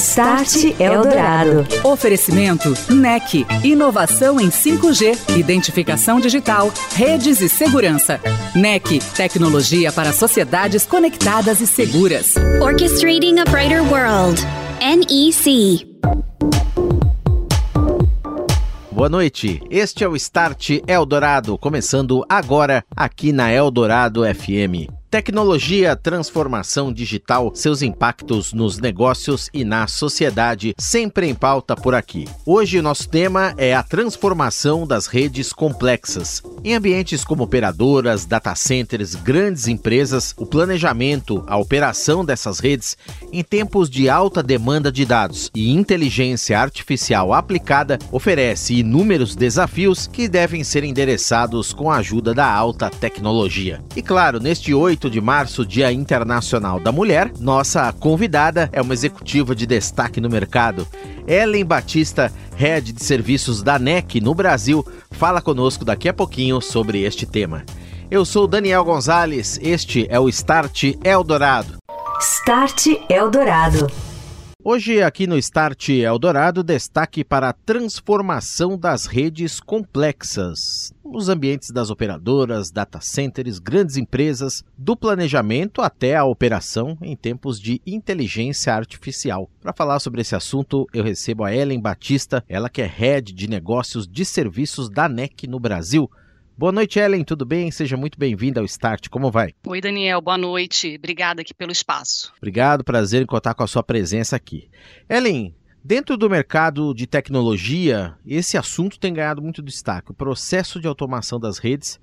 Start Eldorado. Oferecimento NEC. Inovação em 5G, identificação digital, redes e segurança. NEC. Tecnologia para sociedades conectadas e seguras. Orchestrating a Brighter World. NEC. Boa noite. Este é o Start Eldorado, começando agora aqui na Eldorado FM. Tecnologia, transformação digital, seus impactos nos negócios e na sociedade, sempre em pauta por aqui. Hoje o nosso tema é a transformação das redes complexas. Em ambientes como operadoras, data centers, grandes empresas, o planejamento, a operação dessas redes em tempos de alta demanda de dados e inteligência artificial aplicada oferece inúmeros desafios que devem ser endereçados com a ajuda da alta tecnologia. E claro, neste 8 8 de março, Dia Internacional da Mulher, nossa convidada é uma executiva de destaque no mercado. Ellen Batista, head de serviços da NEC no Brasil, fala conosco daqui a pouquinho sobre este tema. Eu sou Daniel Gonzalez, este é o Start Eldorado. Start Eldorado. Hoje, aqui no Start Eldorado, destaque para a transformação das redes complexas nos ambientes das operadoras, data centers, grandes empresas, do planejamento até a operação em tempos de inteligência artificial. Para falar sobre esse assunto, eu recebo a Ellen Batista, ela que é head de negócios de serviços da NEC no Brasil. Boa noite, Ellen, tudo bem? Seja muito bem-vinda ao Start, como vai? Oi, Daniel, boa noite. Obrigada aqui pelo espaço. Obrigado, prazer em contar com a sua presença aqui. Ellen, dentro do mercado de tecnologia, esse assunto tem ganhado muito destaque. O processo de automação das redes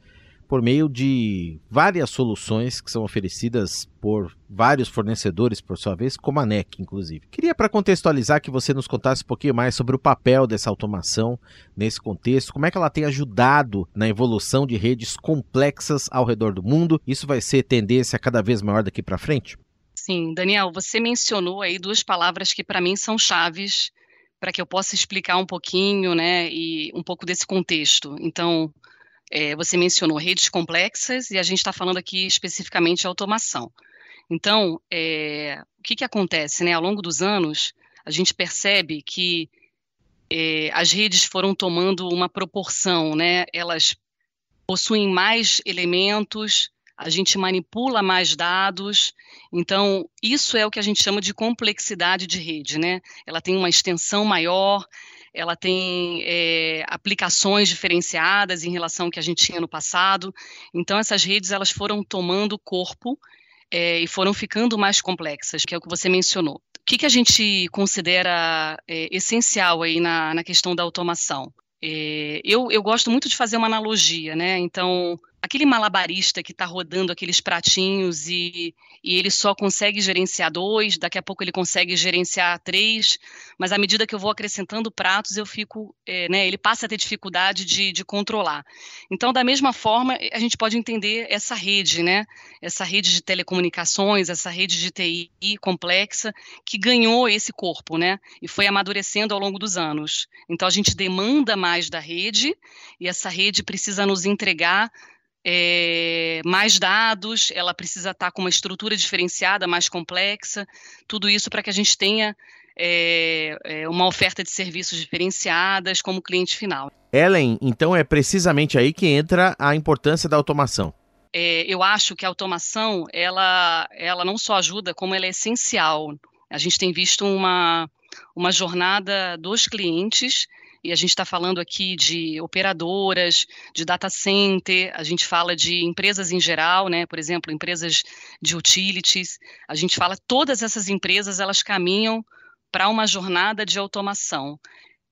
por meio de várias soluções que são oferecidas por vários fornecedores, por sua vez, como a NEC, inclusive. Queria, para contextualizar, que você nos contasse um pouquinho mais sobre o papel dessa automação nesse contexto, como é que ela tem ajudado na evolução de redes complexas ao redor do mundo. Isso vai ser tendência cada vez maior daqui para frente? Sim, Daniel, você mencionou aí duas palavras que para mim são chaves para que eu possa explicar um pouquinho, né, e um pouco desse contexto. Então, é, você mencionou redes complexas e a gente está falando aqui especificamente de automação. Então, é, o que, que acontece? Né? Ao longo dos anos, a gente percebe que é, as redes foram tomando uma proporção, né? elas possuem mais elementos, a gente manipula mais dados, então isso é o que a gente chama de complexidade de rede, né? Ela tem uma extensão maior, ela tem é, aplicações diferenciadas em relação ao que a gente tinha no passado. Então, essas redes elas foram tomando corpo é, e foram ficando mais complexas, que é o que você mencionou. O que, que a gente considera é, essencial aí na, na questão da automação? eu, eu gosto muito de fazer uma analogia, né? Então, aquele malabarista que está rodando aqueles pratinhos e, e ele só consegue gerenciar dois, daqui a pouco ele consegue gerenciar três, mas à medida que eu vou acrescentando pratos, eu fico, é, né, ele passa a ter dificuldade de, de controlar. Então, da mesma forma, a gente pode entender essa rede, né, essa rede de telecomunicações, essa rede de TI complexa, que ganhou esse corpo, né, e foi amadurecendo ao longo dos anos. Então, a gente demanda mais da rede, e essa rede precisa nos entregar é, mais dados, ela precisa estar com uma estrutura diferenciada, mais complexa, tudo isso para que a gente tenha é, é, uma oferta de serviços diferenciadas como cliente final. Ellen, então é precisamente aí que entra a importância da automação. É, eu acho que a automação, ela, ela não só ajuda, como ela é essencial. A gente tem visto uma, uma jornada dos clientes e a gente está falando aqui de operadoras, de data center, a gente fala de empresas em geral, né? Por exemplo, empresas de utilities. A gente fala todas essas empresas elas caminham para uma jornada de automação.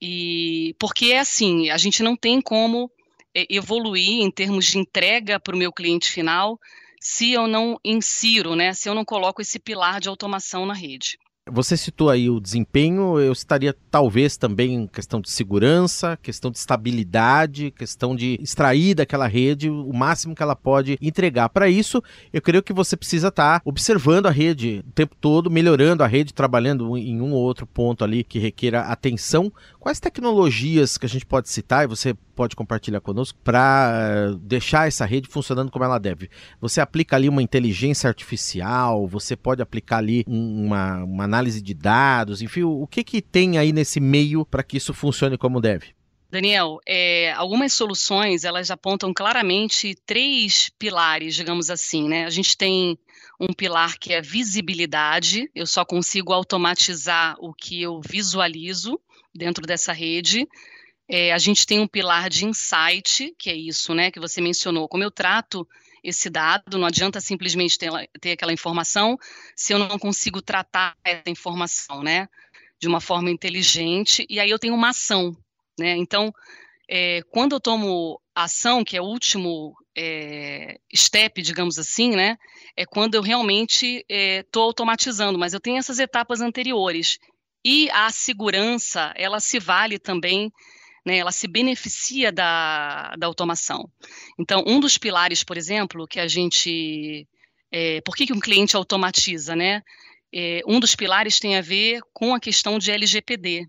E porque é assim, a gente não tem como é, evoluir em termos de entrega para o meu cliente final se eu não insiro, né? Se eu não coloco esse pilar de automação na rede. Você citou aí o desempenho, eu estaria talvez também questão de segurança, questão de estabilidade, questão de extrair daquela rede o máximo que ela pode entregar. Para isso, eu creio que você precisa estar tá observando a rede o tempo todo, melhorando a rede, trabalhando em um ou outro ponto ali que requeira atenção. Quais tecnologias que a gente pode citar e você pode compartilhar conosco para deixar essa rede funcionando como ela deve? Você aplica ali uma inteligência artificial, você pode aplicar ali uma, uma análise de dados, enfim, o que, que tem aí nesse meio para que isso funcione como deve? Daniel, é, algumas soluções elas apontam claramente três pilares, digamos assim, né? A gente tem um pilar que é visibilidade, eu só consigo automatizar o que eu visualizo dentro dessa rede. É, a gente tem um pilar de insight, que é isso, né, que você mencionou. Como eu trato esse dado, não adianta simplesmente ter, ter aquela informação se eu não consigo tratar essa informação, né, de uma forma inteligente, e aí eu tenho uma ação, né, então, é, quando eu tomo ação, que é o último é, step, digamos assim, né, é quando eu realmente estou é, automatizando, mas eu tenho essas etapas anteriores, e a segurança, ela se vale também né, ela se beneficia da, da automação. Então, um dos pilares, por exemplo, que a gente. É, por que, que um cliente automatiza, né? É, um dos pilares tem a ver com a questão de LGPD.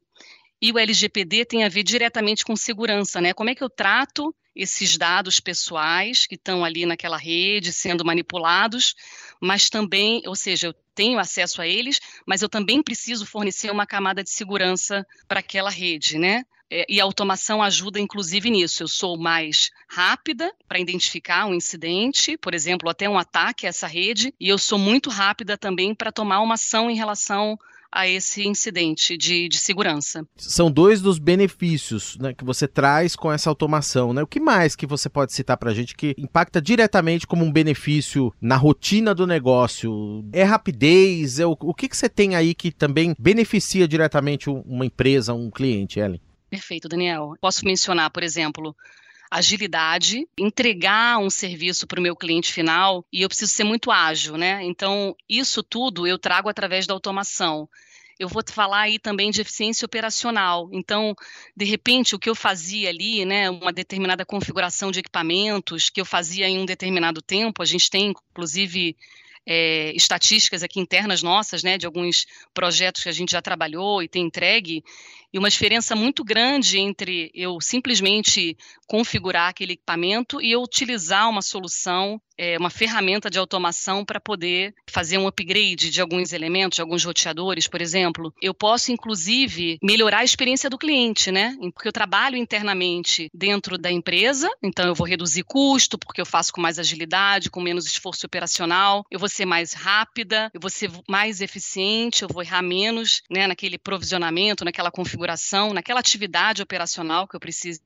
E o LGPD tem a ver diretamente com segurança, né? Como é que eu trato esses dados pessoais que estão ali naquela rede sendo manipulados, mas também, ou seja, eu tenho acesso a eles, mas eu também preciso fornecer uma camada de segurança para aquela rede, né? É, e a automação ajuda, inclusive, nisso. Eu sou mais rápida para identificar um incidente, por exemplo, até um ataque a essa rede, e eu sou muito rápida também para tomar uma ação em relação a esse incidente de, de segurança. São dois dos benefícios né, que você traz com essa automação. Né? O que mais que você pode citar para a gente que impacta diretamente como um benefício na rotina do negócio? É rapidez? É o, o que, que você tem aí que também beneficia diretamente uma empresa, um cliente, Ellen? Perfeito, Daniel. Posso mencionar, por exemplo, agilidade, entregar um serviço para o meu cliente final e eu preciso ser muito ágil, né? Então, isso tudo eu trago através da automação. Eu vou falar aí também de eficiência operacional. Então, de repente, o que eu fazia ali, né, uma determinada configuração de equipamentos que eu fazia em um determinado tempo, a gente tem, inclusive, é, estatísticas aqui internas nossas, né, de alguns projetos que a gente já trabalhou e tem entregue, e uma diferença muito grande entre eu simplesmente configurar aquele equipamento e eu utilizar uma solução, é, uma ferramenta de automação para poder fazer um upgrade de alguns elementos, de alguns roteadores, por exemplo. Eu posso, inclusive, melhorar a experiência do cliente, né? Porque eu trabalho internamente dentro da empresa, então eu vou reduzir custo, porque eu faço com mais agilidade, com menos esforço operacional, eu vou ser mais rápida, eu vou ser mais eficiente, eu vou errar menos né, naquele provisionamento, naquela configuração naquela atividade operacional que eu precise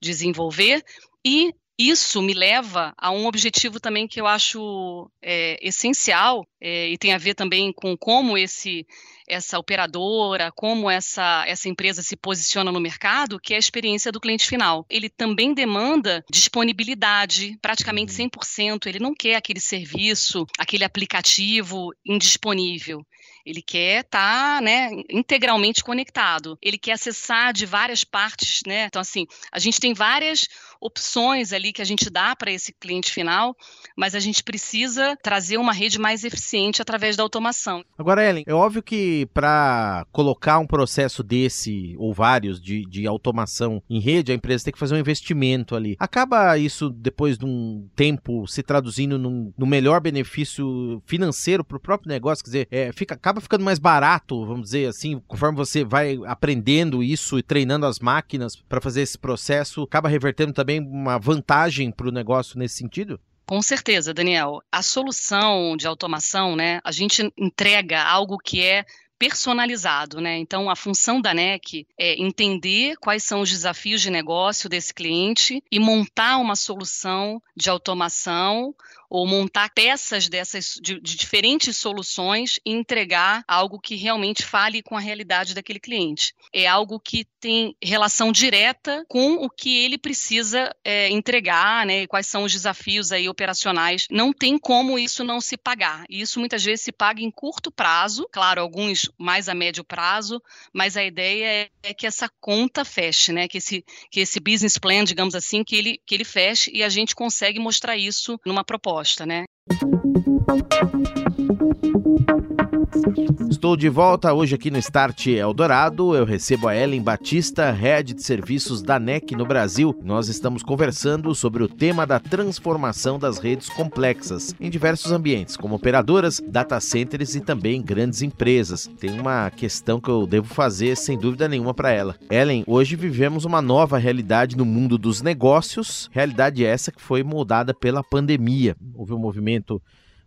desenvolver. E isso me leva a um objetivo também que eu acho é, essencial é, e tem a ver também com como esse essa operadora, como essa, essa empresa se posiciona no mercado, que é a experiência do cliente final. Ele também demanda disponibilidade, praticamente 100%. Uhum. Ele não quer aquele serviço, aquele aplicativo indisponível. Ele quer estar, tá, né, integralmente conectado. Ele quer acessar de várias partes, né? Então assim, a gente tem várias opções ali que a gente dá para esse cliente final, mas a gente precisa trazer uma rede mais eficiente através da automação. Agora, Ellen, é óbvio que para colocar um processo desse ou vários de, de automação em rede, a empresa tem que fazer um investimento ali. Acaba isso depois de um tempo se traduzindo no melhor benefício financeiro para o próprio negócio, quer dizer, é, fica, acaba ficando mais barato, vamos dizer assim, conforme você vai aprendendo isso e treinando as máquinas para fazer esse processo, acaba revertendo também uma vantagem para o negócio nesse sentido? Com certeza, Daniel. A solução de automação, né, a gente entrega algo que é personalizado, né? Então, a função da NEC é entender quais são os desafios de negócio desse cliente e montar uma solução de automação ou montar peças dessas de, de diferentes soluções e entregar algo que realmente fale com a realidade daquele cliente. É algo que tem relação direta com o que ele precisa é, entregar, né? Quais são os desafios aí operacionais. Não tem como isso não se pagar. E isso muitas vezes se paga em curto prazo, claro, alguns mais a médio prazo, mas a ideia é, que essa conta feche, né? Que esse, que esse business plan, digamos assim, que ele, que ele feche e a gente consegue mostrar isso numa proposta, né? Estou de volta hoje aqui no Start Eldorado. Eu recebo a Ellen Batista, Head de Serviços da NEC no Brasil. Nós estamos conversando sobre o tema da transformação das redes complexas em diversos ambientes, como operadoras, data centers e também grandes empresas. Tem uma questão que eu devo fazer sem dúvida nenhuma para ela. Ellen, hoje vivemos uma nova realidade no mundo dos negócios, realidade essa que foi moldada pela pandemia. Houve um movimento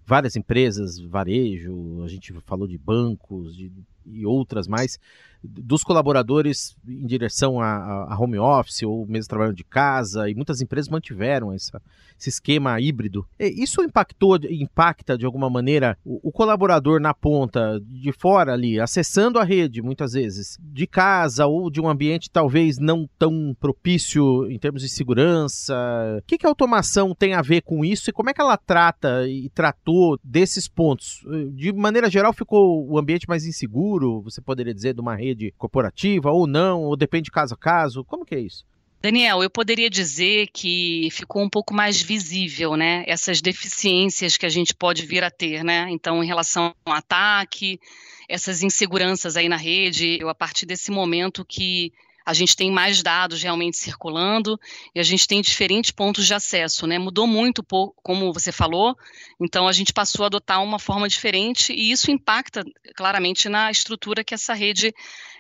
várias empresas, varejo, a gente falou de bancos de, e outras mais, dos colaboradores em direção a, a, home office ou mesmo trabalhando de casa, e muitas empresas mantiveram essa, esse esquema híbrido. Isso impactou, impacta de alguma maneira o, o, colaborador na ponta, de fora ali, acessando a rede muitas vezes, de casa ou de um ambiente talvez não tão propício em termos de segurança. O que, que a automação tem a ver com isso e como é que ela trata e tratou desses pontos? De maneira geral, ficou o ambiente mais inseguro, você poderia dizer, de uma rede corporativa ou não, ou depende caso a caso? Como que é isso? Daniel, eu poderia dizer que ficou um pouco mais visível, né? Essas deficiências que a gente pode vir a ter, né? Então, em relação ao ataque, essas inseguranças aí na rede, eu a partir desse momento que a gente tem mais dados realmente circulando e a gente tem diferentes pontos de acesso, né? Mudou muito, como você falou, então a gente passou a adotar uma forma diferente e isso impacta claramente na estrutura que essa rede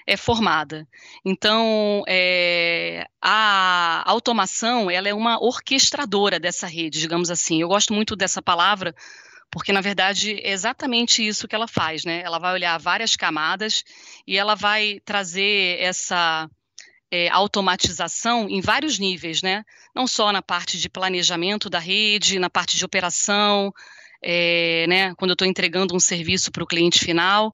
é formada. Então, é, a automação, ela é uma orquestradora dessa rede, digamos assim. Eu gosto muito dessa palavra, porque na verdade é exatamente isso que ela faz, né? Ela vai olhar várias camadas e ela vai trazer essa é, automatização em vários níveis, né? Não só na parte de planejamento da rede, na parte de operação, é, né? Quando eu estou entregando um serviço para o cliente final.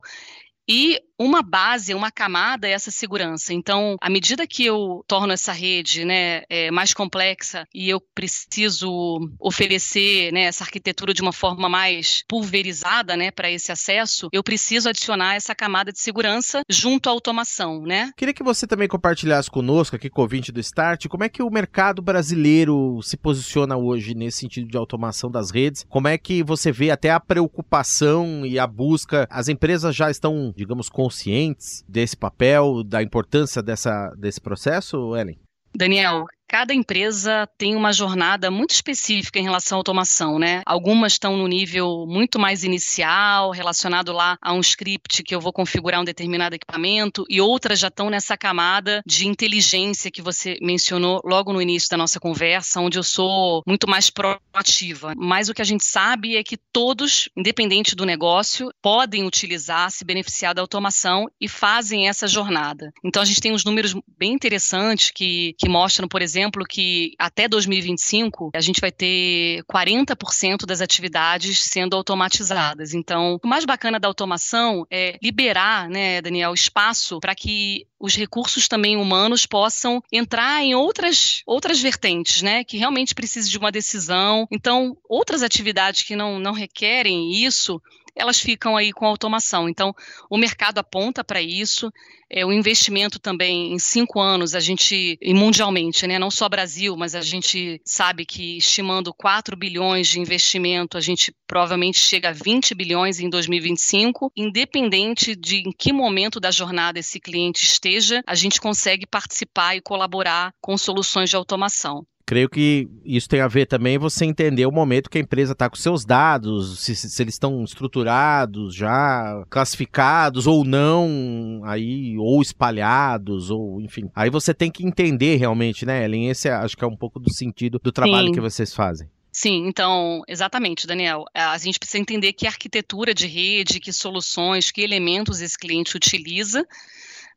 E uma base, uma camada é essa segurança. Então, à medida que eu torno essa rede né, é, mais complexa e eu preciso oferecer né, essa arquitetura de uma forma mais pulverizada né, para esse acesso, eu preciso adicionar essa camada de segurança junto à automação. Né? Queria que você também compartilhasse conosco, aqui com o do Start, como é que o mercado brasileiro se posiciona hoje nesse sentido de automação das redes? Como é que você vê até a preocupação e a busca? As empresas já estão, digamos, conscientes desse papel, da importância dessa, desse processo, Ellen? Daniel, cada empresa tem uma jornada muito específica em relação à automação, né? Algumas estão no nível muito mais inicial, relacionado lá a um script que eu vou configurar um determinado equipamento, e outras já estão nessa camada de inteligência que você mencionou logo no início da nossa conversa, onde eu sou muito mais proativa. Mas o que a gente sabe é que todos, independente do negócio, podem utilizar, se beneficiar da automação e fazem essa jornada. Então a gente tem uns números bem interessantes que, que mostram, por exemplo, exemplo, que até 2025 a gente vai ter 40% das atividades sendo automatizadas. Então, o mais bacana da automação é liberar, né, Daniel, espaço para que os recursos também humanos possam entrar em outras, outras vertentes, né, que realmente precisam de uma decisão. Então, outras atividades que não, não requerem isso, elas ficam aí com automação. Então, o mercado aponta para isso. É, o investimento também em cinco anos, a gente, e mundialmente, né, não só Brasil, mas a gente sabe que estimando 4 bilhões de investimento, a gente provavelmente chega a 20 bilhões em 2025. Independente de em que momento da jornada esse cliente esteja, a gente consegue participar e colaborar com soluções de automação. Creio que isso tem a ver também você entender o momento que a empresa está com seus dados, se, se, eles estão estruturados já, classificados ou não, aí ou espalhados ou enfim. Aí você tem que entender realmente, né, Ellen? Esse é, acho que é um pouco do sentido do trabalho Sim. que vocês fazem. Sim, então, exatamente, Daniel. A gente precisa entender que arquitetura de rede, que soluções, que elementos esse cliente utiliza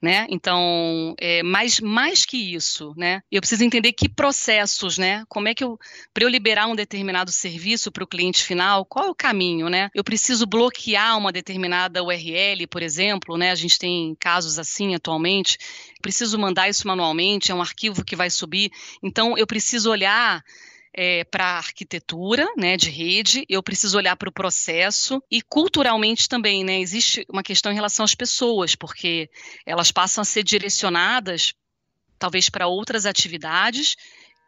né? Então, é, mais, que isso, né? Eu preciso entender que processos, né? Como é que eu, para eu liberar um determinado serviço para o cliente final, qual é o caminho, né? Eu preciso bloquear uma determinada URL, por exemplo, né? A gente tem casos assim atualmente. Preciso mandar isso manualmente, é um arquivo que vai subir. Então, eu preciso olhar é, para a arquitetura né, de rede, eu preciso olhar para o processo e culturalmente também, né? Existe uma questão em relação às pessoas, porque elas passam a ser direcionadas talvez para outras atividades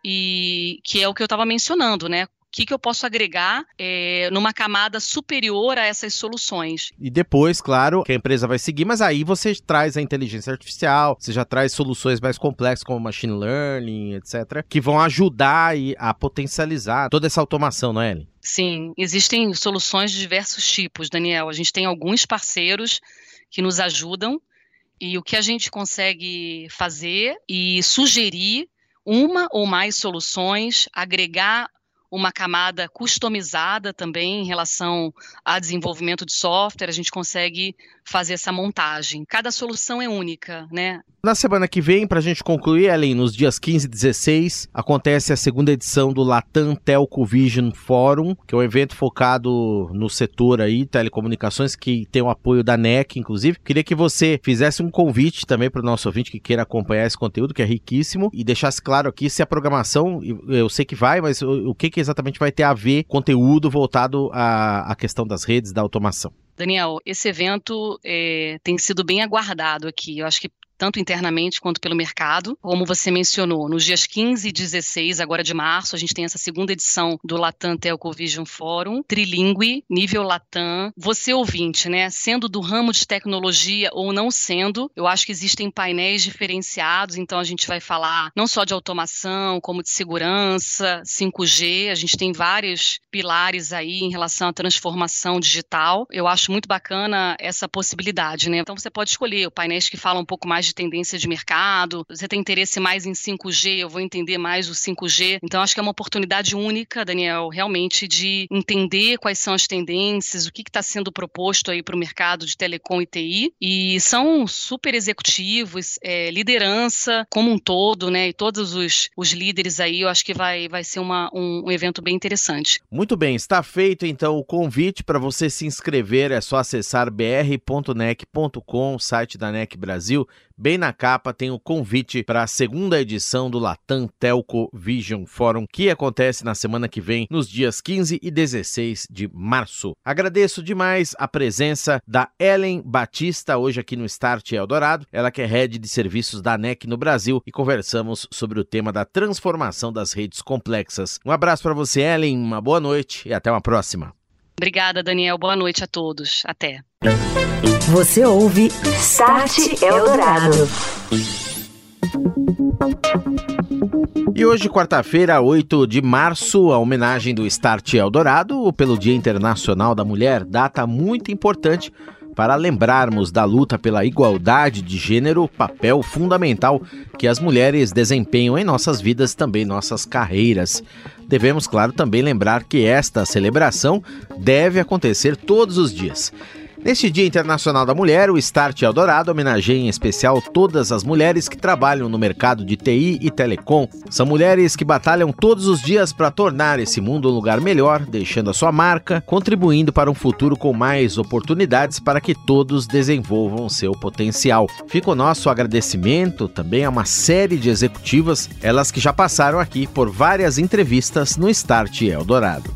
e que é o que eu estava mencionando, né? Que, que eu posso agregar é, numa camada superior a essas soluções. E depois, claro, que a empresa vai seguir, mas aí você traz a inteligência artificial, você já traz soluções mais complexas como machine learning, etc., que vão ajudar a potencializar toda essa automação, não é, Ellen? Sim, existem soluções de diversos tipos, Daniel. A gente tem alguns parceiros que nos ajudam e o que a gente consegue fazer e sugerir uma ou mais soluções, agregar uma camada customizada também em relação a desenvolvimento de software, a gente consegue fazer essa montagem. Cada solução é única, né? Na semana que vem, para a gente concluir, Ellen, nos dias 15 e 16, acontece a segunda edição do Latam Telco Vision Forum, que é um evento focado no setor aí, telecomunicações, que tem o apoio da NEC, inclusive. Queria que você fizesse um convite também para o nosso ouvinte que queira acompanhar esse conteúdo, que é riquíssimo, e deixasse claro aqui se a programação, eu sei que vai, mas o que, que exatamente vai ter a ver conteúdo voltado à, à questão das redes, da automação. Daniel, esse evento é, tem sido bem aguardado aqui. Eu acho que tanto internamente quanto pelo mercado. Como você mencionou, nos dias 15 e 16, agora de março, a gente tem essa segunda edição do Latam Telco Vision Forum, trilingue, nível Latam. Você ouvinte, né, sendo do ramo de tecnologia ou não sendo, eu acho que existem painéis diferenciados, então a gente vai falar não só de automação, como de segurança, 5G, a gente tem vários pilares aí em relação à transformação digital. Eu acho muito bacana essa possibilidade, né? Então você pode escolher painéis que falam um pouco mais de tendência de mercado, você tem interesse mais em 5G, eu vou entender mais o 5G. Então, acho que é uma oportunidade única, Daniel, realmente de entender quais são as tendências, o que está sendo proposto aí para o mercado de telecom e TI. E são super executivos, é, liderança como um todo, né? E todos os, os líderes aí, eu acho que vai, vai ser uma, um, um evento bem interessante. Muito bem, está feito então o convite para você se inscrever. É só acessar br.nec.com, site da NEC Brasil. Bem na capa tem o convite para a segunda edição do Latam Telco Vision Forum, que acontece na semana que vem, nos dias 15 e 16 de março. Agradeço demais a presença da Ellen Batista hoje aqui no Start Eldorado, ela que é head de serviços da NEC no Brasil e conversamos sobre o tema da transformação das redes complexas. Um abraço para você, Ellen, uma boa noite e até uma próxima. Obrigada, Daniel. Boa noite a todos. Até. Você ouve Start Eldorado. E hoje, quarta-feira, 8 de março, a homenagem do Start Eldorado pelo Dia Internacional da Mulher, data muito importante para lembrarmos da luta pela igualdade de gênero, papel fundamental que as mulheres desempenham em nossas vidas, também nossas carreiras. Devemos, claro, também lembrar que esta celebração deve acontecer todos os dias. Neste Dia Internacional da Mulher, o Start Eldorado homenageia em especial todas as mulheres que trabalham no mercado de TI e telecom. São mulheres que batalham todos os dias para tornar esse mundo um lugar melhor, deixando a sua marca, contribuindo para um futuro com mais oportunidades para que todos desenvolvam seu potencial. Fica o nosso agradecimento também a uma série de executivas, elas que já passaram aqui por várias entrevistas no Start Eldorado.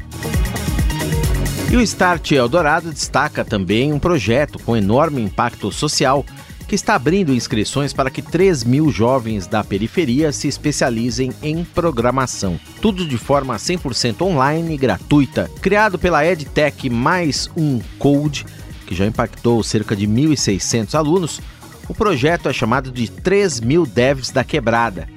E o Start Eldorado destaca também um projeto com enorme impacto social que está abrindo inscrições para que 3 mil jovens da periferia se especializem em programação. Tudo de forma 100% online e gratuita. Criado pela EdTech Mais Um Code, que já impactou cerca de 1.600 alunos, o projeto é chamado de 3 mil devs da quebrada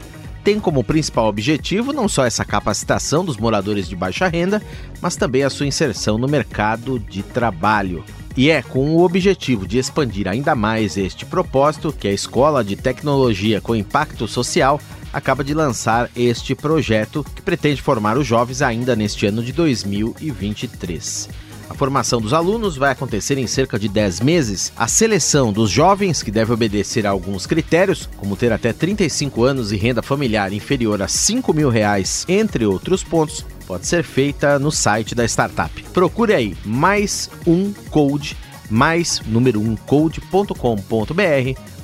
tem como principal objetivo não só essa capacitação dos moradores de baixa renda, mas também a sua inserção no mercado de trabalho. E é com o objetivo de expandir ainda mais este propósito que a Escola de Tecnologia com Impacto Social acaba de lançar este projeto que pretende formar os jovens ainda neste ano de 2023. A formação dos alunos vai acontecer em cerca de 10 meses. A seleção dos jovens, que deve obedecer a alguns critérios, como ter até 35 anos e renda familiar inferior a 5 mil reais, entre outros pontos, pode ser feita no site da startup. Procure aí mais um code, mais número 1 um code.com.br